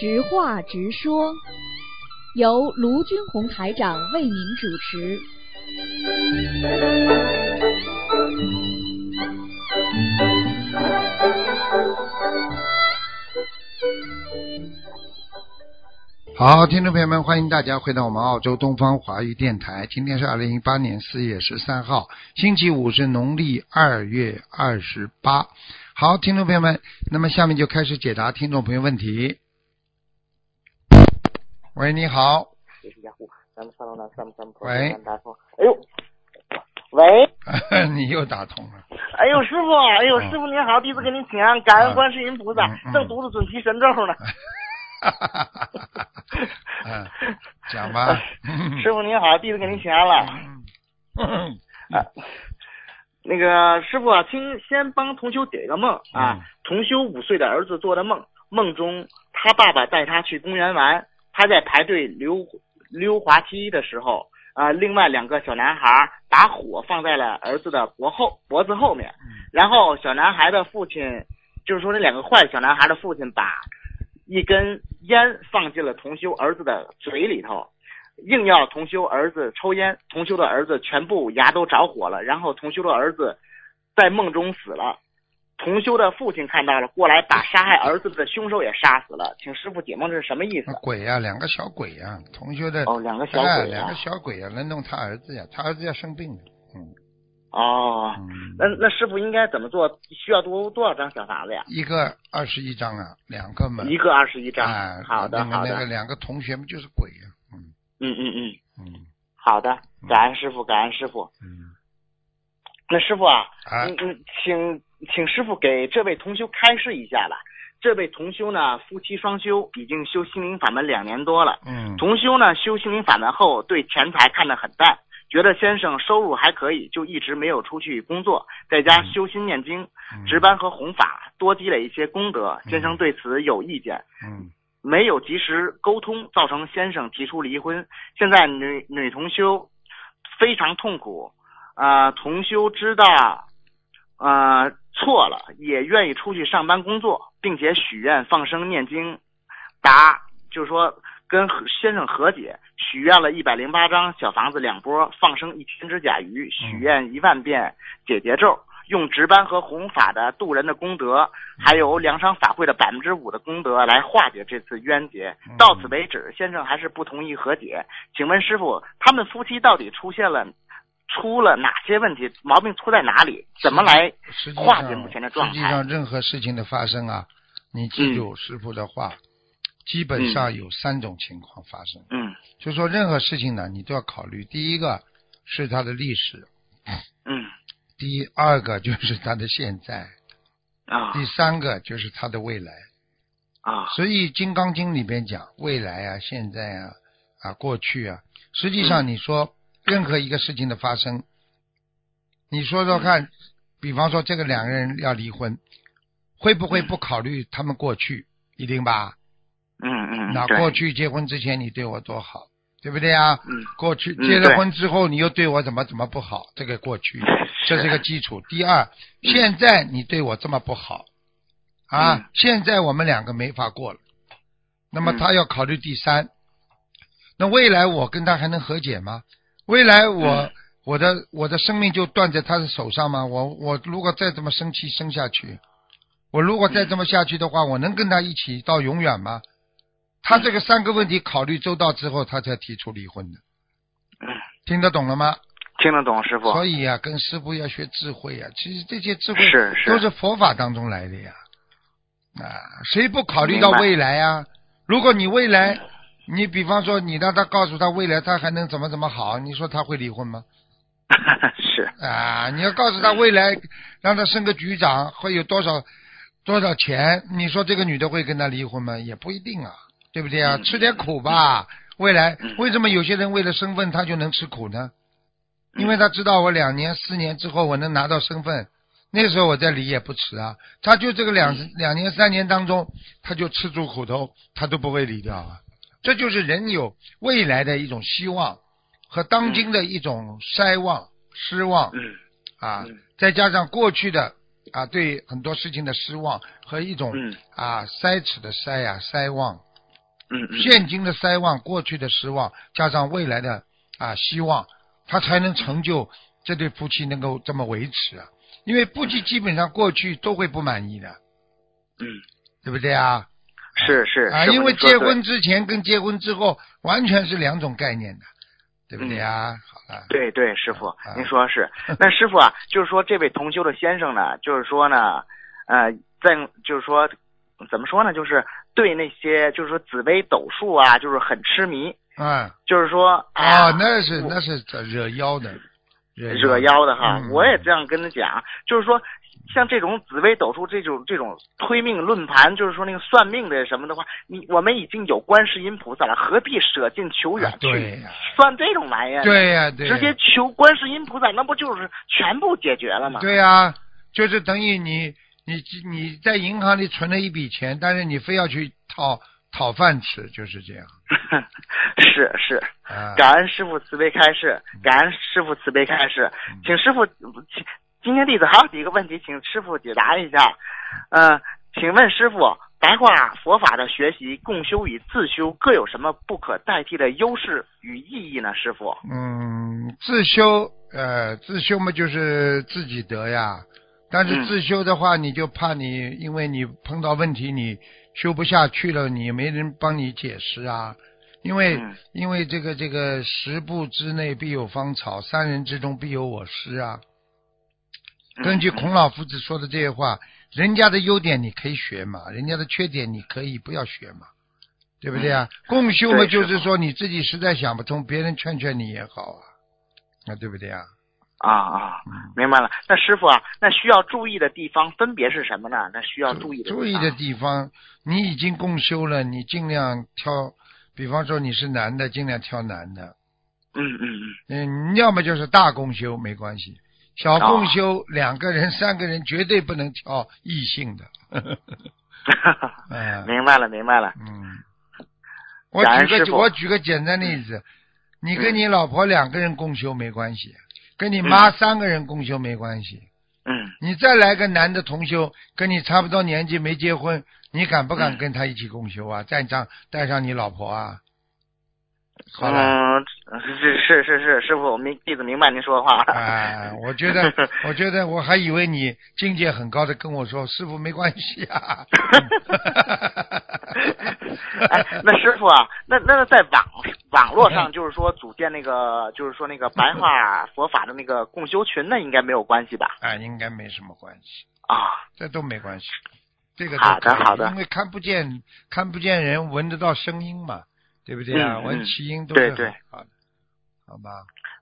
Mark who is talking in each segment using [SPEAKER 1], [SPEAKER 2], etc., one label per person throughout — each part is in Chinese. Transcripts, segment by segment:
[SPEAKER 1] 直话直说，由卢军红台长为您主持。
[SPEAKER 2] 好，听众朋友们，欢迎大家回到我们澳洲东方华语电台。今天是二零一八年四月十三号，星期五，是农历二月二十八。好，听众朋友们，那么下面就开始解答听众朋友问题。喂，你好。喂。
[SPEAKER 3] 哎呦，喂。
[SPEAKER 2] 你又打通了。
[SPEAKER 3] 哎呦，师傅，哎呦，师傅您好，弟子给您请安，感恩观世音菩萨，正读着准提神咒呢。
[SPEAKER 2] 哈哈哈哈哈！嗯，讲吧。
[SPEAKER 3] 师傅您好，弟子给您请安了。
[SPEAKER 2] 嗯。
[SPEAKER 3] 啊，那个师傅啊，请先帮同修解个梦啊。同修五岁的儿子做的梦，梦中他爸爸带他去公园玩，他在排队溜溜滑梯的时候啊，另外两个小男孩把火放在了儿子的脖后脖子后面，然后小男孩的父亲，就是说那两个坏小男孩的父亲把。一根烟放进了同修儿子的嘴里头，硬要同修儿子抽烟。同修的儿子全部牙都着火了，然后同修的儿子在梦中死了。同修的父亲看到了，过来把杀害儿子的凶手也杀死了。请师傅解梦，这是什么意思？
[SPEAKER 2] 鬼呀，两个小鬼呀，同修的
[SPEAKER 3] 哦，两个小鬼，
[SPEAKER 2] 两个小鬼呀，来弄他儿子呀，他儿子要生病了，嗯。
[SPEAKER 3] 哦，那那师傅应该怎么做？需要多多少张小房子呀？
[SPEAKER 2] 一个二十一张啊，两个门。
[SPEAKER 3] 一个二十一张。
[SPEAKER 2] 哎，
[SPEAKER 3] 好的好
[SPEAKER 2] 的。那个两个同学们就是鬼呀，
[SPEAKER 3] 嗯嗯嗯
[SPEAKER 2] 嗯
[SPEAKER 3] 嗯。好的，感恩师傅，感恩师傅。
[SPEAKER 2] 嗯。
[SPEAKER 3] 那师傅啊，嗯嗯，请请师傅给这位同修开示一下吧。这位同修呢，夫妻双修，已经修心灵法门两年多了。
[SPEAKER 2] 嗯。
[SPEAKER 3] 同修呢，修心灵法门后，对钱财看得很淡。觉得先生收入还可以，就一直没有出去工作，在家修心念经、值班和弘法，多积累一些功德。先生对此有意见，
[SPEAKER 2] 嗯，
[SPEAKER 3] 没有及时沟通，造成先生提出离婚。现在女女同修非常痛苦，啊，同修知道，啊错了，也愿意出去上班工作，并且许愿放生念经，答就是说。跟先生和解，许愿了一百零八张小房子两波，放生一千只甲鱼，许愿一万遍解结咒，用值班和弘法的渡人的功德，还有梁山法会的百分之五的功德来化解这次冤结。到此为止，先生还是不同意和解。请问师傅，他们夫妻到底出现了出了哪些问题？毛病出在哪里？怎么来化解目前的状态？
[SPEAKER 2] 实际上，任何事情的发生啊，你记住师傅的话。基本上有三种情况发生，
[SPEAKER 3] 嗯，
[SPEAKER 2] 就说任何事情呢，你都要考虑。第一个是它的历史，
[SPEAKER 3] 嗯，
[SPEAKER 2] 第二个就是它的现在，
[SPEAKER 3] 啊，
[SPEAKER 2] 第三个就是它的未来，
[SPEAKER 3] 啊，
[SPEAKER 2] 所以《金刚经》里边讲未来啊、现在啊、啊过去啊，实际上你说任何一个事情的发生，你说说看，比方说这个两个人要离婚，会不会不考虑他们过去？一定吧？
[SPEAKER 3] 嗯嗯，
[SPEAKER 2] 那过去结婚之前你对我多好，对不对啊？
[SPEAKER 3] 嗯，
[SPEAKER 2] 过去结了婚之后你又对我怎么怎么不好？这个过去，这是个基础。第二，现在你对我这么不好，啊，现在我们两个没法过了。那么他要考虑第三，那未来我跟他还能和解吗？未来我我的我的生命就断在他的手上吗？我我如果再这么生气生下去，我如果再这么下去的话，我能跟他一起到永远吗？他这个三个问题考虑周到之后，他才提出离婚的。听得懂了吗？
[SPEAKER 3] 听得懂，师傅。
[SPEAKER 2] 所以呀，跟师傅要学智慧呀。其实这些智慧
[SPEAKER 3] 是
[SPEAKER 2] 都是佛法当中来的呀。啊，谁不考虑到未来啊？如果你未来，你比方说你让他告诉他未来他还能怎么怎么好，你说他会离婚吗？
[SPEAKER 3] 是。
[SPEAKER 2] 啊，你要告诉他未来让他升个局长会有多少多少钱，你说这个女的会跟他离婚吗？也不一定啊。对不对啊？吃点苦吧。未来为什么有些人为了身份他就能吃苦呢？因为他知道我两年、四年之后我能拿到身份，那时候我再离也不迟啊。他就这个两两年、三年当中，他就吃住苦头，他都不会离掉啊。这就是人有未来的一种希望，和当今的一种筛望、失望
[SPEAKER 3] 嗯
[SPEAKER 2] 啊
[SPEAKER 3] 嗯，
[SPEAKER 2] 再加上过去的啊对很多事情的失望和一种
[SPEAKER 3] 嗯
[SPEAKER 2] 啊塞齿的筛呀筛望，
[SPEAKER 3] 嗯嗯，
[SPEAKER 2] 现今的筛望，过去的失望，加上未来的啊希望，他才能成就这对夫妻能够这么维持啊。因为夫妻基本上过去都会不满意的，
[SPEAKER 3] 嗯
[SPEAKER 2] 对不对啊？
[SPEAKER 3] 是是
[SPEAKER 2] 啊，因为结婚之前跟结婚之后完全是两种概念的，对不对啊？好了，
[SPEAKER 3] 对对，师傅
[SPEAKER 2] 啊，
[SPEAKER 3] 您说是。那师傅啊，就是说这位同修的先生呢，就是说呢，呃，在就是说怎么说呢，就是对那些就是说紫微斗数啊，就是很痴迷，
[SPEAKER 2] 嗯
[SPEAKER 3] 就是说哎呀
[SPEAKER 2] 哦，那是
[SPEAKER 3] 我
[SPEAKER 2] 那是惹妖的，
[SPEAKER 3] 惹妖的哈。
[SPEAKER 2] 嗯
[SPEAKER 3] 我也这样跟他讲，就是说。像这种紫微斗数这种这种推命论盘，就是说那个算命的什么的话，你我们已经有观世音菩萨了，何必舍近求远
[SPEAKER 2] 啊
[SPEAKER 3] 去、算这种玩意儿呢？
[SPEAKER 2] 对呀对呀，
[SPEAKER 3] 直接求观世音菩萨，那不就是全部解决了吗？
[SPEAKER 2] 对呀、就是等于你你你在银行里存了一笔钱，但是你非要去讨讨饭吃，就是这样
[SPEAKER 3] 是 是，
[SPEAKER 2] 啊。
[SPEAKER 3] 感恩师傅慈悲开示，感恩师傅慈悲开示，
[SPEAKER 2] 嗯
[SPEAKER 3] 请师傅，请今天弟子还有几个问题，请师傅解答一下。呃，请问师傅，白话佛法的学习、共修与自修各有什么不可代替的优势与意义呢？师傅，
[SPEAKER 2] 嗯，自修呃自修嘛就是自己得呀，但是
[SPEAKER 3] 嗯
[SPEAKER 2] 自修的话，你就怕你因为你碰到问题你修不下去了，你没人帮你解释啊。因为、
[SPEAKER 3] 嗯
[SPEAKER 2] 因为这个这个十步之内必有芳草，三人之中必有我师啊。根据
[SPEAKER 3] 嗯
[SPEAKER 2] 孔老夫子说的这些话，人家的优点你可以学嘛，人家的缺点你可以不要学嘛，对不对啊？共修嘛，就是说你自己实在想不通，别人劝劝你也好啊，那，对不对啊？
[SPEAKER 3] 啊啊，
[SPEAKER 2] 嗯，
[SPEAKER 3] 明白了。那师傅啊，那需要注意的地方分别是什么呢？那需要注意的
[SPEAKER 2] 注意的地方，你已经共修了，你尽量挑，比方说你是男的，尽量挑男的，
[SPEAKER 3] 嗯嗯嗯，
[SPEAKER 2] 嗯，要么就是大共修没关系，小共修两个人、三个人绝对不能挑异性的。嗯
[SPEAKER 3] 明白了明白了。
[SPEAKER 2] 嗯，我举个我举个简单例子，你跟
[SPEAKER 3] 嗯
[SPEAKER 2] 你老婆两个人共修没关系，跟你妈三个人共修没关系。
[SPEAKER 3] 嗯，
[SPEAKER 2] 你再来个男的同修，跟你差不多年纪没结婚，你敢不敢
[SPEAKER 3] 嗯
[SPEAKER 2] 跟他一起共修啊？带上带上你老婆啊？好了。
[SPEAKER 3] 嗯，是是是是，师傅，我明弟子明白您说的话。
[SPEAKER 2] 啊，我觉得，我觉得我还以为你境界很高的跟我说，师傅没关系啊。
[SPEAKER 3] 哎，那师傅啊，那那在网网络上，就是说组建那个，就是说那个白话 佛法的那个共修群，那应该没有关系吧？
[SPEAKER 2] 哎，应该没什么关系，
[SPEAKER 3] 啊，
[SPEAKER 2] 这都没关系，这个
[SPEAKER 3] 好的好的
[SPEAKER 2] 因为看不见看不见人，闻得到声音嘛，对不对啊？闻起音都是
[SPEAKER 3] 对对
[SPEAKER 2] 好的，好吧？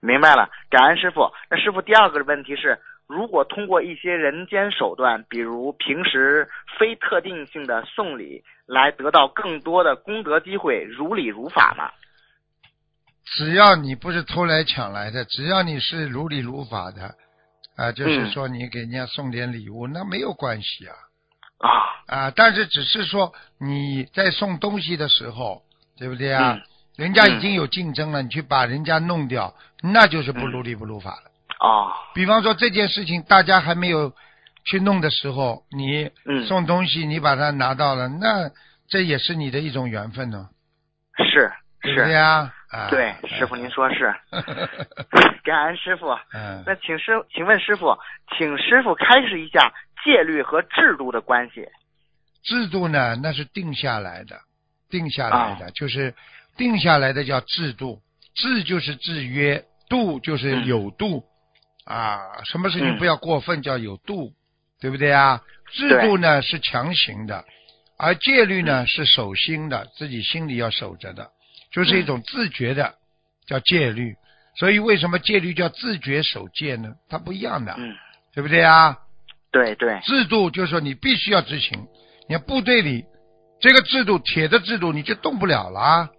[SPEAKER 3] 明白了，感恩师傅。那师傅第二个问题是，如果通过一些人间手段，比如平时非特定性的送礼，来得到更多的功德机会，如理如法吗？
[SPEAKER 2] 只要你不是偷来抢来的，只要你是如理如法的，啊，就是
[SPEAKER 3] 嗯
[SPEAKER 2] 说你给人家送点礼物，那没有关系啊。
[SPEAKER 3] 啊，
[SPEAKER 2] 啊，但是只是说你在送东西的时候，对不对啊？
[SPEAKER 3] 嗯
[SPEAKER 2] 人家已经有竞争了，你去把人家弄掉，那就是不
[SPEAKER 3] 嗯
[SPEAKER 2] 如理不如法了。
[SPEAKER 3] 哦，
[SPEAKER 2] 比方说这件事情大家还没有去弄的时候，你
[SPEAKER 3] 嗯
[SPEAKER 2] 送东西，你把它拿到了，那这也是你的一种缘分呢，
[SPEAKER 3] 是是，
[SPEAKER 2] 啊？啊，
[SPEAKER 3] 对，师傅您说是，感恩师傅。
[SPEAKER 2] 嗯，
[SPEAKER 3] 那请师，请问师傅，请师傅开示一下戒律和制度的关系。
[SPEAKER 2] 制度呢，那是定下来的，定下来
[SPEAKER 3] 啊。
[SPEAKER 2] 的、就是定下来的叫制度，制就是制约，度就是
[SPEAKER 3] 嗯。
[SPEAKER 2] 有度、啊，什么事情
[SPEAKER 3] 嗯
[SPEAKER 2] 不要过分，叫有度，对不对啊？制度呢是强行的，而戒律呢是守心的，自己心里要守着的，就是一种自觉的，叫戒律。所以为什么戒律叫自觉守戒呢？它不一样的，
[SPEAKER 3] 嗯，
[SPEAKER 2] 对不对啊？
[SPEAKER 3] 对对，
[SPEAKER 2] 制度就是说你必须要执行，你看部队里这个制度铁的制度你就动不了了啊。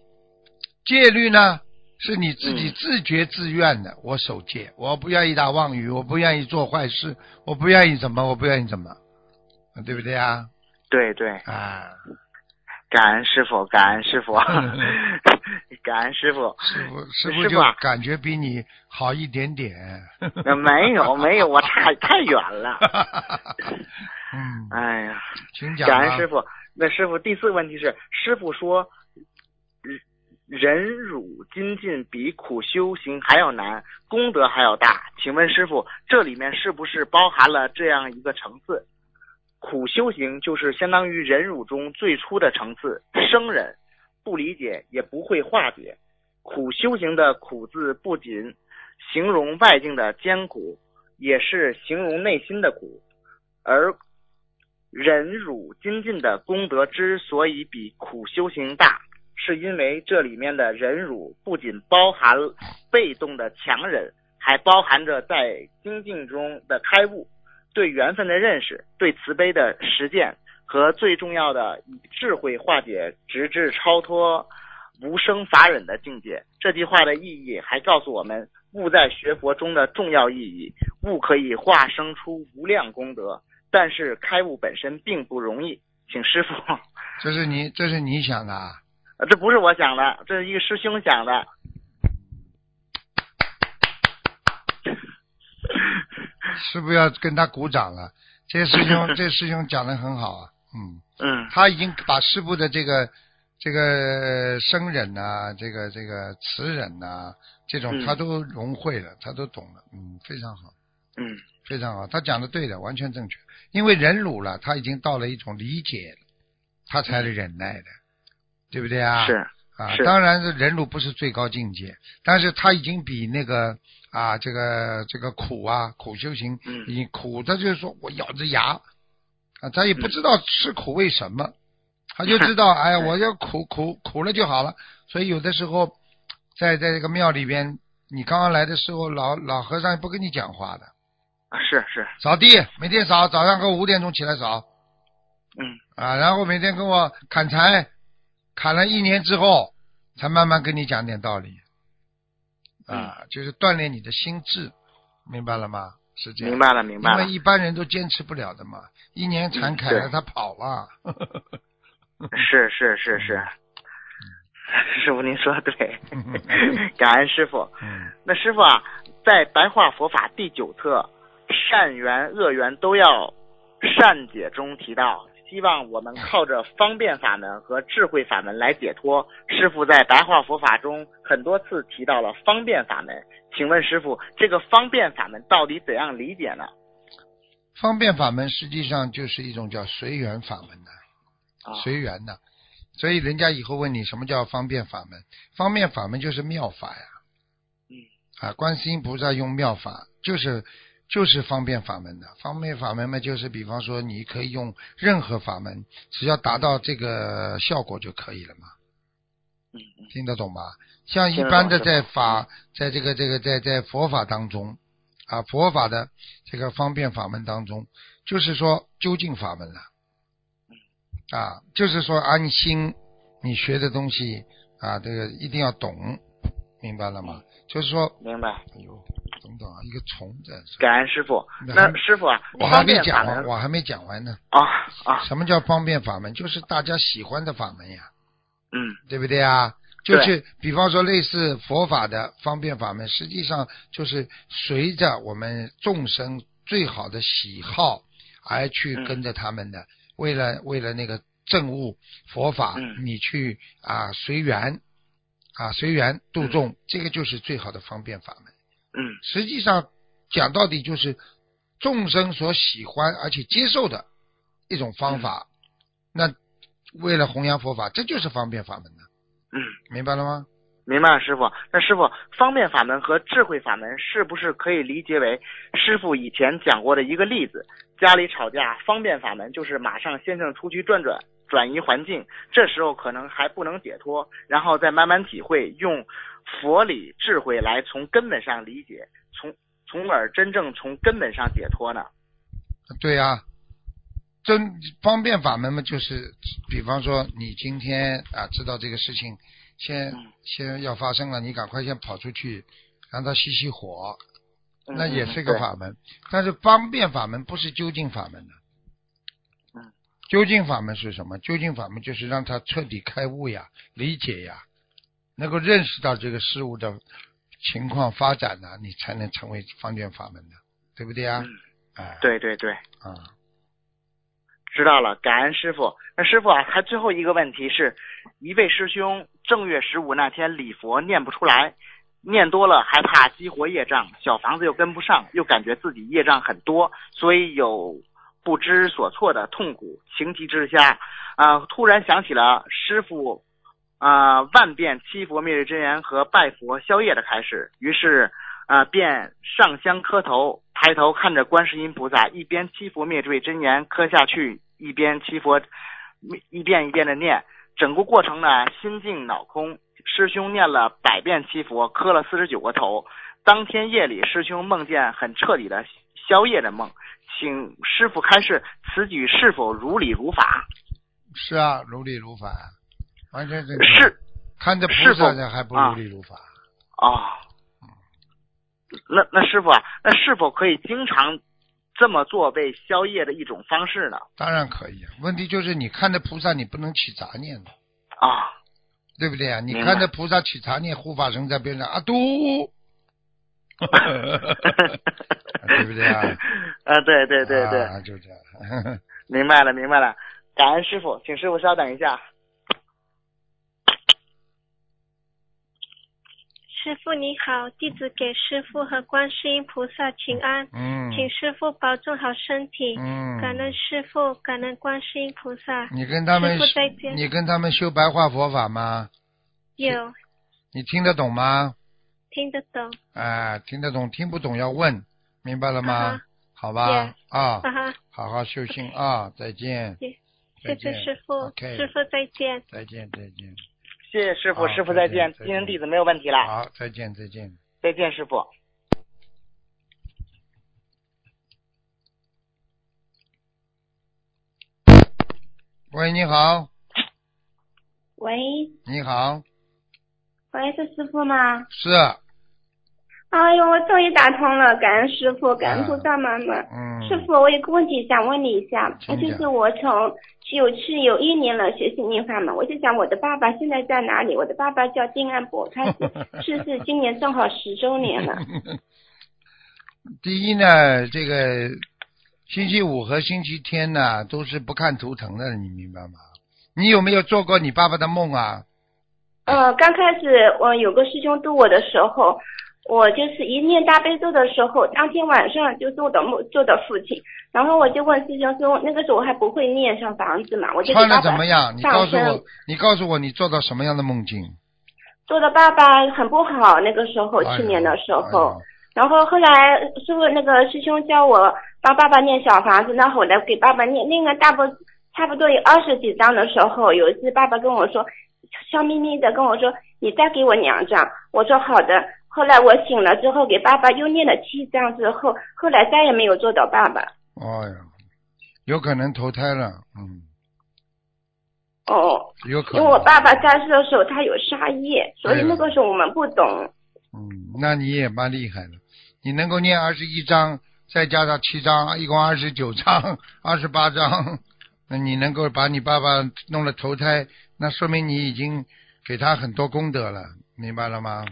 [SPEAKER 2] 戒律呢是你自己
[SPEAKER 3] 嗯
[SPEAKER 2] 自觉自愿的，我守戒，我不愿意打妄语，我不愿意做坏事，我不愿意怎么，我不愿意怎么，啊对不对啊？
[SPEAKER 3] 对对，
[SPEAKER 2] 啊，
[SPEAKER 3] 感恩师傅，感恩师傅，感恩师傅。
[SPEAKER 2] 师傅师傅就感觉比你好一点点。
[SPEAKER 3] 呃没有没有，我差太远了。
[SPEAKER 2] 嗯，
[SPEAKER 3] 哎呀，
[SPEAKER 2] 请讲吧
[SPEAKER 3] 感恩师傅。那师傅，第四个问题是，师傅说，忍辱精进比苦修行还要难，功德还要大。请问师傅，这里面是不是包含了这样一个层次？苦修行就是相当于忍辱中最初的层次，生忍，不理解也不会化解。苦修行的苦字不仅形容外境的艰苦，也是形容内心的苦，而忍辱精进的功德之所以比苦修行大，是因为这里面的忍辱不仅包含被动的强忍，还包含着在精进中的开悟、对缘分的认识、对慈悲的实践和最重要的以智慧化解，直至超脱无生法忍的境界。这句话的意义还告诉我们，悟在学佛中的重要意义。悟可以化生出无量功德，但是开悟本身并不容易。请师傅，
[SPEAKER 2] 这是你这是你想的啊？
[SPEAKER 3] 呃这不是我想的，这是一个师兄想的。
[SPEAKER 2] 是不是要跟他鼓掌了？这师兄这师兄讲的很好啊，嗯，
[SPEAKER 3] 嗯
[SPEAKER 2] 他已经把师傅的这个这个生忍呐、这个这个慈忍呐、这种
[SPEAKER 3] 嗯
[SPEAKER 2] 他都融会了，他都懂了，嗯，非常好，
[SPEAKER 3] 嗯
[SPEAKER 2] 非常好，他讲的对的，完全正确。因为忍辱了，他已经到了一种理解了，他才是忍耐的，对不对啊？
[SPEAKER 3] 是
[SPEAKER 2] 啊，
[SPEAKER 3] 是。
[SPEAKER 2] 当然是忍辱不是最高境界，但是他已经比那个啊这个这个苦啊苦修行，
[SPEAKER 3] 嗯。
[SPEAKER 2] 已经苦，他就是说我咬着牙啊，他也不知道吃苦为什么，他就知道 哎呀我要苦苦苦了就好了，所以有的时候在在这个庙里边，你刚刚来的时候，老老和尚也不跟你讲话的，
[SPEAKER 3] 啊是是，
[SPEAKER 2] 扫地每天扫，早上给我五点钟起来扫。
[SPEAKER 3] 嗯。
[SPEAKER 2] 啊，然后每天跟我砍柴，砍了一年之后，才慢慢跟你讲点道理，啊，就是锻炼你的心智，明白了吗？是这样。
[SPEAKER 3] 明白了明白了
[SPEAKER 2] 因为，一般人都坚持不了的嘛，一年砍砍了他跑了。
[SPEAKER 3] 是是是是，师傅您说的对，感恩师傅。
[SPEAKER 2] 嗯
[SPEAKER 3] 那师傅啊，在白话佛法第九册善缘恶缘都要善解中提到，希望我们靠着方便法门和智慧法门来解脱。师傅在白话佛法中很多次提到了方便法门，请问师傅，这个方便法门到底怎样理解呢？
[SPEAKER 2] 方便法门实际上就是一种叫随缘法门的，
[SPEAKER 3] 啊，
[SPEAKER 2] 随缘的。所以人家以后问你什么叫方便法门，方便法门就是妙法呀。
[SPEAKER 3] 嗯。
[SPEAKER 2] 啊，观世音菩萨用妙法，就是就是方便法门的。方便法门嘛，就是比方说你可以用任何法门，只要达到这个效果就可以了嘛。
[SPEAKER 3] 嗯嗯
[SPEAKER 2] 听得懂吧？像一般的在法，在这个这个在在佛法当中，啊，佛法的这个方便法门当中，就是说究竟法门了，啊，就是说安心你学的东西啊，这个一定要懂，明白了吗？就是说，
[SPEAKER 3] 明白，
[SPEAKER 2] 哎呦，等等啊，一个虫在，
[SPEAKER 3] 感恩师傅。那师傅啊，
[SPEAKER 2] 我还没讲完，我还没讲完呢。
[SPEAKER 3] 啊啊，
[SPEAKER 2] 什么叫方便法门？就是大家喜欢的法门呀。
[SPEAKER 3] 嗯
[SPEAKER 2] 对不对啊？就是比方说类似佛法的方便法门，实际上就是随着我们众生最好的喜好而去
[SPEAKER 3] 嗯
[SPEAKER 2] 跟着他们的，为了为了那个证悟佛法，
[SPEAKER 3] 嗯
[SPEAKER 2] 你去啊随缘啊随缘度众，这个就是最好的方便法门。
[SPEAKER 3] 嗯
[SPEAKER 2] 实际上讲到底就是众生所喜欢而且接受的一种方法。那为了弘扬佛法，这就是方便法门呢，
[SPEAKER 3] 嗯。
[SPEAKER 2] 明白了吗？
[SPEAKER 3] 明白了，师傅。那师傅，方便法门和智慧法门是不是可以理解为师傅以前讲过的一个例子？家里吵架，方便法门就是马上先生出去转转，转移环境，这时候可能还不能解脱，然后再慢慢体会，用佛理智慧来从根本上理解，从从而真正从根本上解脱呢？
[SPEAKER 2] 对呀、真方便法门嘛，就是比方说你今天啊知道这个事情，先、
[SPEAKER 3] 嗯
[SPEAKER 2] 先要发生了，你赶快先跑出去，让它熄熄火，
[SPEAKER 3] 嗯
[SPEAKER 2] 那也是个法门。但是方便法门不是究竟法门的。
[SPEAKER 3] 嗯。
[SPEAKER 2] 究竟法门是什么？究竟法门就是让他彻底开悟呀，理解呀，能够认识到这个事物的情况发展呢，你才能成为方便法门的，对不对啊？
[SPEAKER 3] 嗯
[SPEAKER 2] 哎，
[SPEAKER 3] 对对对，
[SPEAKER 2] 啊，
[SPEAKER 3] 知道了，感恩师傅。那师傅啊，还最后一个问题是，一位师兄正月十五那天礼佛念不出来，念多了害怕激活业障，小房子又跟不上，又感觉自己业障很多，所以有不知所措的痛苦。情急之下，啊、突然想起了师傅啊、万遍七佛灭罪真言和拜佛消业的开始，于是啊、便上香磕头，抬头看着观世音菩萨，一边七佛灭罪真言磕下去，一边七佛一遍一遍的念，整个过程呢心静脑空。师兄念了百遍七佛，磕了四十九个头。当天夜里，师兄梦见很彻底的消业的梦，请师傅开示此举是否如理如法？
[SPEAKER 2] 是啊，如理如法，完全正确。
[SPEAKER 3] 是
[SPEAKER 2] 看着菩萨呢，还不
[SPEAKER 3] 啊
[SPEAKER 2] 如理如法。
[SPEAKER 3] 哦，那那师傅啊，那是否可以经常这么做为消业的一种方式呢？
[SPEAKER 2] 当然可以啊，问题就是你看着菩萨，你不能起杂念的，
[SPEAKER 3] 啊，
[SPEAKER 2] 对不对啊？你看着菩萨起杂念，护法神在边上啊嘟，对不对啊？
[SPEAKER 3] 啊，对对对对，
[SPEAKER 2] 啊，就这样。
[SPEAKER 3] 明白了明白了，感恩师傅，请师傅稍等一下。
[SPEAKER 4] 师傅你好，弟子给师傅和观世音菩萨请安，
[SPEAKER 2] 嗯。
[SPEAKER 4] 请师傅保重好身体，
[SPEAKER 2] 嗯，
[SPEAKER 4] 感恩师傅，感恩观世音菩萨。
[SPEAKER 2] 你跟他们
[SPEAKER 4] 师父再见。
[SPEAKER 2] 你跟他们修白话佛法吗？
[SPEAKER 4] 有。
[SPEAKER 2] 你听得懂吗？
[SPEAKER 4] 听得懂，
[SPEAKER 2] 哎，听得懂，听不懂要问，明白了吗？好吧。啊，
[SPEAKER 4] 哈哈，
[SPEAKER 2] 好好修心啊，再见，再
[SPEAKER 4] 谢谢师傅。师傅再见。
[SPEAKER 2] 再见，再见，
[SPEAKER 3] 谢谢师傅，师傅再见，今天弟子没有问题了，
[SPEAKER 2] 好，再见，再见。
[SPEAKER 3] 再见师傅。
[SPEAKER 2] 喂，你好，
[SPEAKER 5] 喂，
[SPEAKER 2] 你好，
[SPEAKER 5] 喂，是师傅吗？
[SPEAKER 2] 是，
[SPEAKER 5] 哎呦，我终于打通了，感恩师傅，感恩菩萨妈妈。
[SPEAKER 2] 嗯，
[SPEAKER 5] 师傅，我有个问题想问你一下，就是我从有去有一年了学习念法嘛，我就想我的爸爸现在在哪里？我的爸爸叫丁安博，他是 逝世，今年正好十周年了。
[SPEAKER 2] 第一呢，这个星期五和星期天呢都是不看图腾的，你明白吗？你有没有做过你爸爸的梦啊？
[SPEAKER 5] 呃，刚开始我有个师兄度我的时候，我就是一念大悲咒的时候，当天晚上就做的梦做的父亲，然后我就问师兄说，那个时候我还不会念小房子嘛，我就给
[SPEAKER 2] 穿的
[SPEAKER 5] 爸爸
[SPEAKER 2] 怎么样？你告诉我，你告诉我你做到什么样的梦境？
[SPEAKER 5] 做的爸爸很不好，那个时候
[SPEAKER 2] 哎
[SPEAKER 5] 去年的时候，然后后来师傅那个师兄叫我帮爸爸念小房子，那后来给爸爸念，念了大不差不多有二十几张的时候，有一次爸爸跟我说，笑眯眯的跟我说，你再给我两张，我说好的。后来我醒了之后，给爸爸又念了七章之后，后来再也没有做到爸爸。
[SPEAKER 2] 哦呀，有可能投胎了，嗯，
[SPEAKER 5] 哦，
[SPEAKER 2] 有可能。
[SPEAKER 5] 因为我爸爸在世的时候他有杀业，所以那个时候我们不懂。
[SPEAKER 2] 嗯，那你也蛮厉害的，你能够念二十一章，再加上七章，一共二十九章，二十八章，那你能够把你爸爸弄了投胎，那说明你已经给他很多功德了，明白了吗？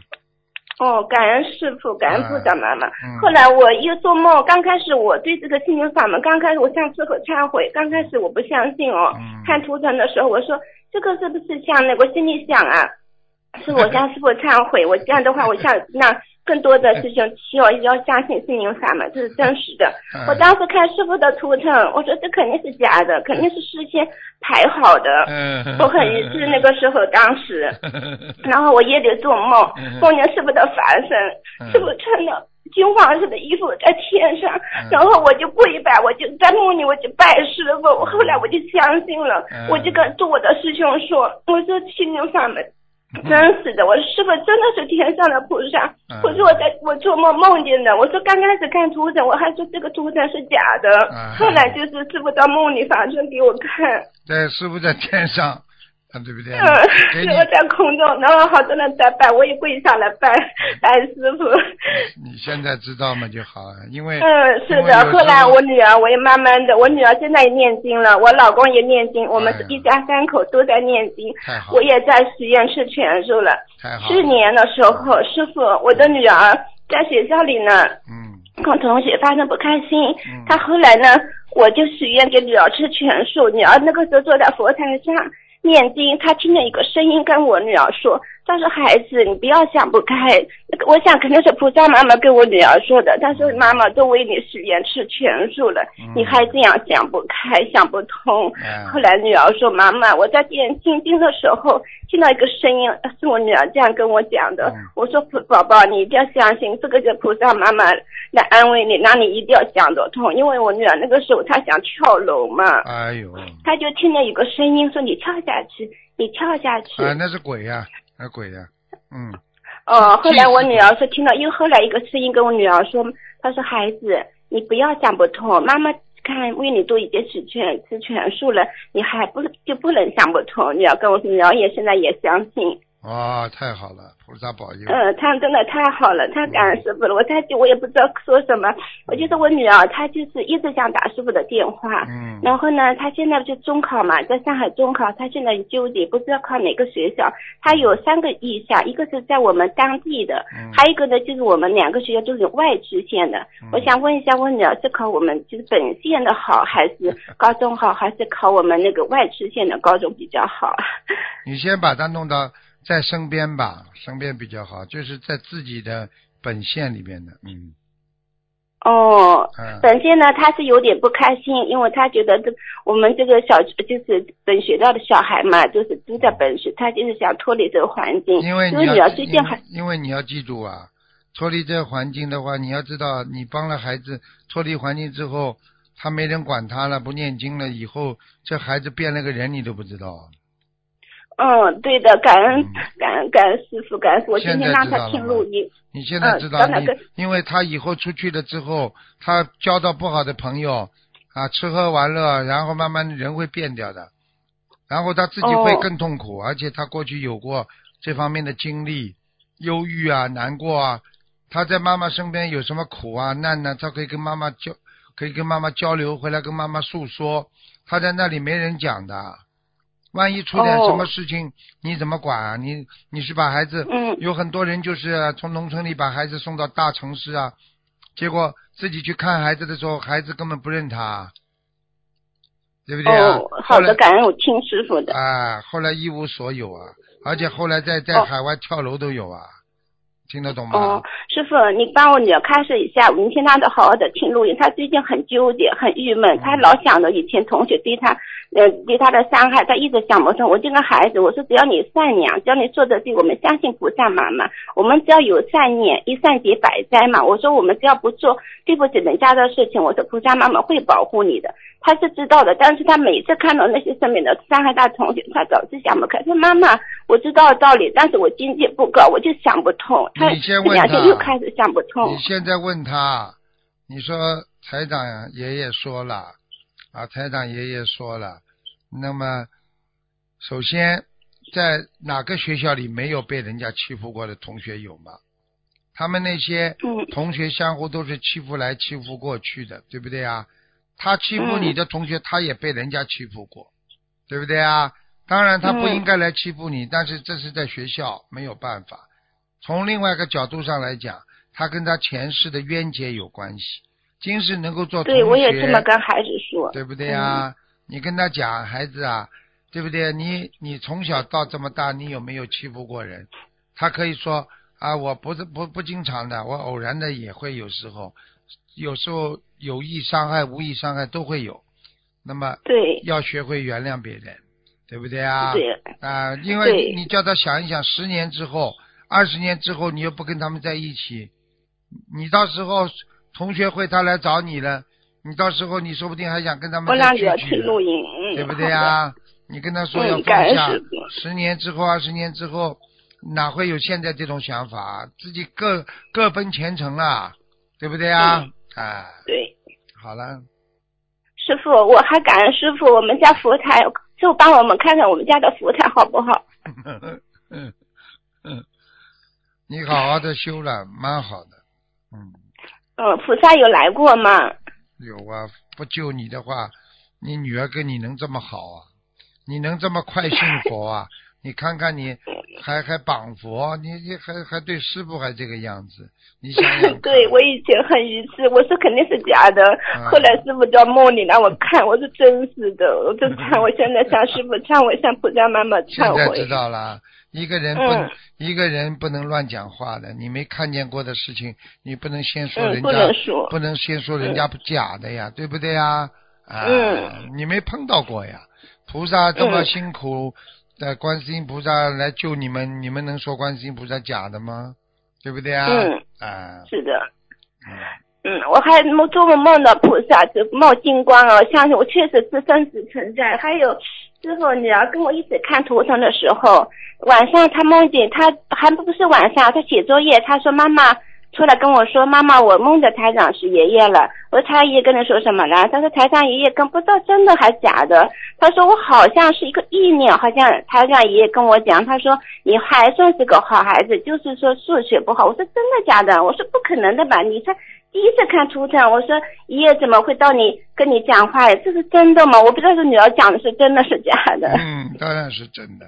[SPEAKER 5] 哦，感恩师傅，感恩部长妈妈。
[SPEAKER 2] 嗯
[SPEAKER 5] 后来我又做梦，刚开始我对这个心灵法门，刚开始我向师傅忏悔，刚开始我不相信哦。
[SPEAKER 2] 嗯
[SPEAKER 5] 看图腾的时候，我说这个是不是像那个？我心里想啊，是我 向师傅忏悔，我这样的话，我想让更多的师兄需要要相信心灵法门，这是真实的。
[SPEAKER 2] 嗯
[SPEAKER 5] 我当时看师傅的图腾，我说这肯定是假的，肯定是事先排好的。
[SPEAKER 2] 嗯，
[SPEAKER 5] 我很一致，那个时候当时。然后我夜里做梦
[SPEAKER 2] 嗯，
[SPEAKER 5] 梦见师傅的法身，
[SPEAKER 2] 嗯
[SPEAKER 5] 师傅穿的金黄色的衣服在天上，
[SPEAKER 2] 嗯
[SPEAKER 5] 然后我就跪拜，我就在梦里我就拜师傅，我后来我就相信了
[SPEAKER 2] 嗯，
[SPEAKER 5] 我就跟对我的师兄说，我说心灵法门。真是的，我师傅真的是天上的菩萨
[SPEAKER 2] 嗯。
[SPEAKER 5] 我说我在我做梦梦见的，我说刚开始看图腾，我还说这个图腾是假的
[SPEAKER 2] 嗯，
[SPEAKER 5] 后来就是师傅到梦里反正给我看。
[SPEAKER 2] 对师傅在天上，对不对？
[SPEAKER 5] 嗯，我在空中，然后好多人在拜，我也跪下来拜 拜师傅。
[SPEAKER 2] 你现在知道嘛就好了，因为
[SPEAKER 5] 嗯，是的。后来我女儿，我也慢慢的，我女儿现在也念经了，我老公也念经，我们一家三口都在念经。
[SPEAKER 2] 太好
[SPEAKER 5] 我也在许愿吃全素了。
[SPEAKER 2] 太好了，
[SPEAKER 5] 去年的时候，师傅，我的女儿在学校里呢，
[SPEAKER 2] 嗯
[SPEAKER 5] 跟同学发生不开心，
[SPEAKER 2] 嗯
[SPEAKER 5] 她后来呢，我就许愿给女儿吃全素。女儿那个时候坐在佛台上念经，他听见一个声音跟我女儿说：“她说孩子，你不要想不开。”我想肯定是菩萨妈妈跟我女儿说的。她说：“妈妈都为你许愿吃全素了，
[SPEAKER 2] 嗯
[SPEAKER 5] 你还这样想不开，想不通。
[SPEAKER 2] 哎
[SPEAKER 5] 后来女儿说：“妈妈，我在念心经的时候听到一个声音，是我女儿这样跟我讲的。
[SPEAKER 2] 嗯
[SPEAKER 5] 我说：“宝宝宝，你一定要相信，这个是菩萨妈妈来安慰你，让你一定要想得通。因为我女儿那个时候她想跳楼嘛，
[SPEAKER 2] 哎呦，
[SPEAKER 5] 她就听见有个声音说：‘你跳下去，你跳下去。
[SPEAKER 2] 啊那是鬼呀，那鬼的，嗯
[SPEAKER 5] 哦，后来我女儿说听到，又后来一个声音跟我女儿说，她说孩子，你不要想不通，妈妈看为你都已经吃全吃全素了，你还不就不能想不通？女儿跟我说，女儿也现在也相信，
[SPEAKER 2] 哇太好了，菩萨保佑，
[SPEAKER 5] 嗯，他真的太好了，太感恩师傅了，我太我也不知道说什么，我就是我女儿她就是一直想打师傅的电话，
[SPEAKER 2] 嗯
[SPEAKER 5] 然后呢，她现在就中考嘛，在上海中考，她现在纠结不知道考哪个学校。她有三个意向，一个是在我们当地的，
[SPEAKER 2] 嗯
[SPEAKER 5] 还有一个呢就是我们两个学校都是外区县的。
[SPEAKER 2] 嗯
[SPEAKER 5] 我想问一下，我女儿是考我们就是本县的好，还是 高中好，还是考我们那个外区县的高中比较好？
[SPEAKER 2] 你先把它弄到在身边吧，身边比较好，就是在自己的本县里边的，嗯
[SPEAKER 5] 哦，
[SPEAKER 2] 嗯
[SPEAKER 5] 本县呢，他是有点不开心，因为他觉得这我们这个小就是本学校的小孩嘛，就是都在本市，他就是想脱离这个环境。
[SPEAKER 2] 因为
[SPEAKER 5] 因为
[SPEAKER 2] 你要因
[SPEAKER 5] 最近还
[SPEAKER 2] 因为你要记住啊，脱离这个环境的话，你要知道，你帮了孩子脱离环境之后，他没人管他了，不念经了，以后这孩子变了个人，你都不知道。
[SPEAKER 5] 嗯，对的，感恩
[SPEAKER 2] 嗯
[SPEAKER 5] 感恩感恩师傅，感恩我今天让他听录音。
[SPEAKER 2] 你现在
[SPEAKER 5] 嗯
[SPEAKER 2] 知道你因为他以后出去了之后，他交到不好的朋友啊，吃喝玩乐，然后慢慢人会变掉的，然后他自己会
[SPEAKER 5] 哦
[SPEAKER 2] 更痛苦，而且他过去有过这方面的经历，忧郁啊、难过啊，他在妈妈身边有什么苦啊、难呢、他可以跟妈妈交，可以跟妈妈交流，回来跟妈妈诉说，他在那里没人讲的。万一出点
[SPEAKER 5] 哦
[SPEAKER 2] 什么事情，你怎么管啊？你你是把孩子，
[SPEAKER 5] 嗯
[SPEAKER 2] 有很多人就是从农村里把孩子送到大城市啊，结果自己去看孩子的时候，孩子根本不认他，对不对啊？
[SPEAKER 5] 哦，好的，感恩我听师傅的。
[SPEAKER 2] 啊，后来一无所有啊，而且后来在在
[SPEAKER 5] 哦
[SPEAKER 2] 海外跳楼都有啊，听得懂吗？
[SPEAKER 5] 哦，师傅，你帮我女儿开示一下，明天她都好好的听录音。她最近很纠结，很郁
[SPEAKER 2] 嗯
[SPEAKER 5] 闷，她老想着以前同学对她，呃，对他的伤害，他一直想不通。我这个孩子，我说只要你善良，只要你做的对，我们相信菩萨妈妈，我们只要有善念，一善解百灾嘛。我说我们只要不做对不起人家的事情，我说菩萨妈妈会保护你的。他是知道的，但是他每次看到那些身边的伤害他同学，他总是想不开。说妈妈，我知道道理，但是我境界不高，我就想不通。
[SPEAKER 2] 他
[SPEAKER 5] 这两天又开始想不通
[SPEAKER 2] 你。现在问他，你说台长爷爷说了啊，台长爷爷说了，那么首先在哪个学校里没有被人家欺负过的同学有吗？他们那些
[SPEAKER 5] 嗯
[SPEAKER 2] 同学相互都是欺负来欺负过去的，对不对啊？他欺负你的同学，他也被人家欺负过，对不对啊？当然他不
[SPEAKER 5] 嗯
[SPEAKER 2] 应该来欺负你，但是这是在学校没有办法。从另外一个角度上来讲，他跟他前世的冤结有关系。今世能够做同学，
[SPEAKER 5] 对，我也这么跟孩子说。
[SPEAKER 2] 对不对啊？你跟他讲，孩子啊，对不对？你你从小到这么大，你有没有欺负过人？他可以说啊，我不是不不经常的，我偶然的也会有时候，有时候有意伤害、无意伤害都会有。那么
[SPEAKER 5] 对
[SPEAKER 2] 要学会原谅别人，对不对啊？
[SPEAKER 5] 对
[SPEAKER 2] 啊，因为你叫他想一想，十年之后、二十年之后，你又不跟他们在一起，你到时候同学会他来找你了，你到时候你说不定还想跟他们再
[SPEAKER 5] 我让女儿
[SPEAKER 2] 聚聚了
[SPEAKER 5] 听录音，嗯，
[SPEAKER 2] 对不对？啊？你跟他说
[SPEAKER 5] 嗯
[SPEAKER 2] 要
[SPEAKER 5] 感恩
[SPEAKER 2] 放下
[SPEAKER 5] 师父，
[SPEAKER 2] 十年之后、二十年之后，哪会有现在这种想法？自己各各奔前程了，对不对啊？
[SPEAKER 5] 嗯
[SPEAKER 2] 哎，
[SPEAKER 5] 对，
[SPEAKER 2] 好了，
[SPEAKER 5] 师傅，我还感恩师傅，我们家佛台就帮我们看看我们家的佛台好不好？
[SPEAKER 2] 嗯嗯，你好好的修了，蛮好的。嗯，
[SPEAKER 5] 嗯，菩萨有来过吗？
[SPEAKER 2] 有啊，不救你的话，你女儿跟你能这么好啊？你能这么快信佛啊？你看看你还还绑佛，你你还还对师傅还这个样子，你想想。
[SPEAKER 5] 对我以前很愚痴，我说肯定是假的。
[SPEAKER 2] 嗯
[SPEAKER 5] 后来师傅叫梦里让我看，我是真实的，我就忏我。现在向师傅忏悔，向菩萨妈妈
[SPEAKER 2] 现
[SPEAKER 5] 忏悔。
[SPEAKER 2] 在知道了，一个人不、
[SPEAKER 5] 嗯
[SPEAKER 2] 一个人不能乱讲话的，你没看见过的事情，你不能先说
[SPEAKER 5] 嗯不
[SPEAKER 2] 人家，
[SPEAKER 5] 能说
[SPEAKER 2] 不能先说人家不假的呀，对不对呀？啊，
[SPEAKER 5] 嗯
[SPEAKER 2] 你没碰到过呀，菩萨这么
[SPEAKER 5] 嗯
[SPEAKER 2] 辛苦，的观世音菩萨来救你们，你们能说观世音菩萨假的吗？对不对啊？
[SPEAKER 5] 嗯
[SPEAKER 2] 啊，
[SPEAKER 5] 是的。
[SPEAKER 2] 嗯
[SPEAKER 5] 嗯，我还梦做梦梦到菩萨就冒金光哦，相信我确实是真实存在。还有之后女儿跟我一起看图腾的时候，晚上她梦见她还不是晚上，她写作业，她说妈妈出来跟我说妈妈，我梦着台长是爷爷了。我说台爷爷跟你说什么了？他说台长爷爷跟不知道真的还假的。他说我好像是一个意念，好像台长爷爷跟我讲，他说你还算是个好孩子，就是说数学不好。我说真的假的？我说不可能的吧？你才第一次看图腾，我说爷爷怎么会到你跟你讲话呀？这是真的吗？我不知道是女儿讲的是真的是假的。
[SPEAKER 2] 嗯，当然是真的。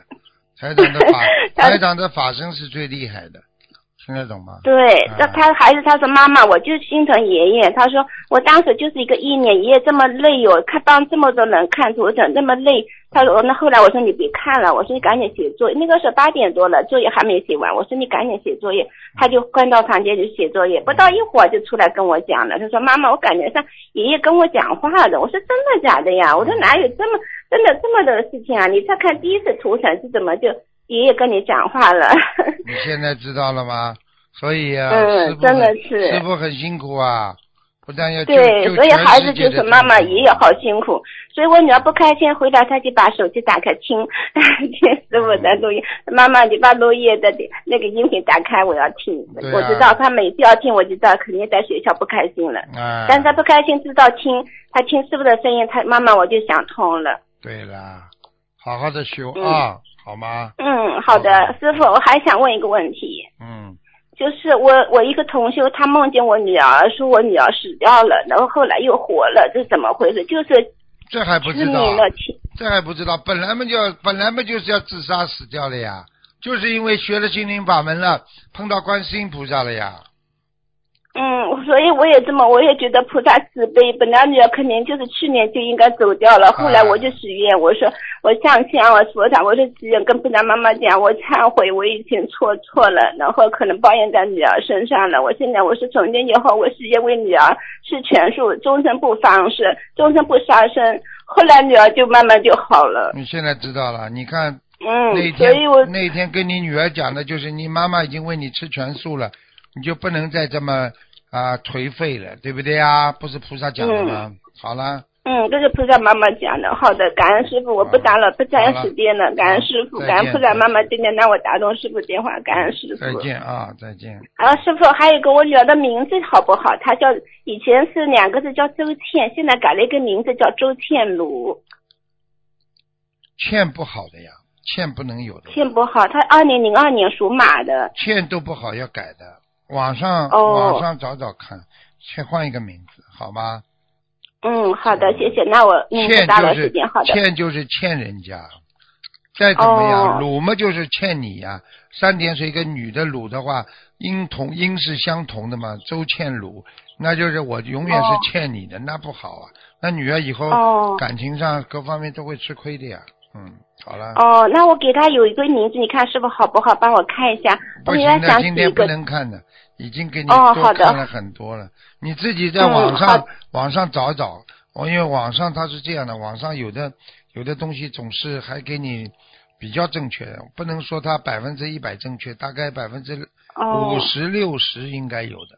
[SPEAKER 2] 台长的法，台长的法身是最厉害的，听得懂吗？
[SPEAKER 5] 对，
[SPEAKER 2] 啊
[SPEAKER 5] 那他孩子他说妈妈，我就心疼爷爷。他说我当时就是一个意念，爷爷这么累哟、看帮这么多人看图腾，这么累。他说那后来我说你别看了，我说你赶紧写作业。那个时候八点多了，作业还没写完，我说你赶紧写作业。他就关到房间去写作业，不到一会儿就出来跟我讲了。他说妈妈，我感觉像爷爷跟我讲话的。我说真的假的呀？我说哪有这么真的这么的事情啊？你再看第一次图腾是怎么就爷爷跟你讲话了？
[SPEAKER 2] 你现在知道了吗？所以啊，
[SPEAKER 5] 嗯真的是
[SPEAKER 2] 师傅很辛苦啊，不但要
[SPEAKER 5] 对，所以孩子就是妈妈爷爷好辛苦，所以我女儿不开心，回来她就把手机打开听听师傅的录音。妈妈，你把录音的那个音频打开，我要听。
[SPEAKER 2] 啊
[SPEAKER 5] 我知道她每次要听，我就知道肯定在学校不开心了。
[SPEAKER 2] 啊，
[SPEAKER 5] 但是她不开心，知道听她听师傅的声音，她妈妈我就想通了。
[SPEAKER 2] 对啦，好好的修
[SPEAKER 5] 嗯
[SPEAKER 2] 啊，好吗？
[SPEAKER 5] 嗯，好的，师傅，我还想问一个问题。
[SPEAKER 2] 嗯，
[SPEAKER 5] 就是我我一个同修，他梦见我女儿，说我女儿死掉了，然后后来又活了，这怎么回事？就是
[SPEAKER 2] 这还不知道这还不知道，本来嘛就本来嘛就是要自杀死掉了呀，就是因为学了心灵法门了，碰到观世音菩萨了呀。
[SPEAKER 5] 嗯，所以我也这么，我也觉得菩萨慈悲。本来女儿肯定就是去年就应该走掉了，后来我就许愿，我说我上香，我佛堂，我就许愿跟菩萨妈妈讲，我忏悔，我以前错错了，然后可能报应在女儿身上了。我现在我是从今以后，我许愿为女儿是全数，终身不放生，终身不杀生。后来女儿就慢慢就好了。
[SPEAKER 2] 你现在知道了，你看
[SPEAKER 5] 嗯
[SPEAKER 2] 那，
[SPEAKER 5] 所以我
[SPEAKER 2] 天那天跟你女儿讲的就是你妈妈已经为你吃全素了，你就不能再这么啊颓废了，对不对呀？不是菩萨讲的吗？好了，
[SPEAKER 5] 嗯，这是菩萨妈妈讲的。好的，感恩师傅，我不打了，不占时间了。感恩师傅，感恩菩萨妈妈今天让我打通师傅电话，感恩师傅再。
[SPEAKER 2] 见啊，再见。
[SPEAKER 5] 啊，师傅，还有一个我女儿的名字好不好？她叫以前是两个字叫周倩，现在改了一个名字叫周倩茹。
[SPEAKER 2] 倩不好的呀，倩不能有的，
[SPEAKER 5] 倩不好，她二零零二年属马的。
[SPEAKER 2] 倩都不好要改的。网上、
[SPEAKER 5] 哦
[SPEAKER 2] 网上找找看，先换一个名字，好吗？
[SPEAKER 5] 嗯，好的，谢谢。那我嗯，
[SPEAKER 2] 欠就是。欠就是欠人家，再怎么样，
[SPEAKER 5] 哦
[SPEAKER 2] 鲁嘛就是欠你呀。三点水一个女的鲁的话，音同音是相同的嘛，周欠鲁，那就是我永远
[SPEAKER 5] 哦
[SPEAKER 2] 是欠你的，那不好啊。那女儿以后
[SPEAKER 5] 哦
[SPEAKER 2] 感情上各方面都会吃亏的呀。嗯，好了。
[SPEAKER 5] 哦，那我给他有一个名字，你看是不是好不好？帮我看一下。
[SPEAKER 2] 不行的，今天不能看的，已经给你多看了很多了。你自己在
[SPEAKER 5] 嗯
[SPEAKER 2] 网上、
[SPEAKER 5] 好
[SPEAKER 2] 网上找找，我因为网上它是这样的，网上有的有的东西总是还给你比较正确的，不能说它百分之一百正确，大概百分之
[SPEAKER 5] 哦
[SPEAKER 2] 五十六十应该有的。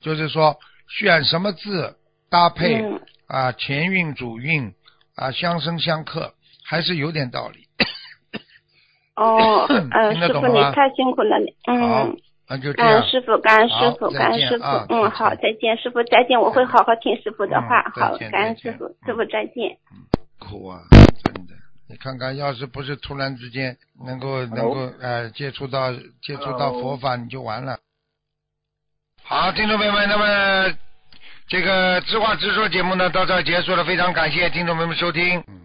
[SPEAKER 2] 就是说选什么字搭配、
[SPEAKER 5] 嗯
[SPEAKER 2] 啊，前运主运啊，相生相克，还是有点道理。
[SPEAKER 5] 哦，嗯，师傅你太辛苦了，嗯。，
[SPEAKER 2] 那就这样
[SPEAKER 5] 感恩。师傅，感恩师傅，感恩师傅
[SPEAKER 2] 啊。
[SPEAKER 5] 嗯，好，再见，师傅，再见。我会好好听师傅的话
[SPEAKER 2] 嗯。
[SPEAKER 5] 好，感恩师傅，师傅再见。
[SPEAKER 2] 苦啊，真的。你看看，要是不是突然之间能够能够呃接触到接触到佛法，你就完了。好，听众朋友们，那么这个知话直说节目呢到这儿结束了，非常感谢听众朋友们收听。嗯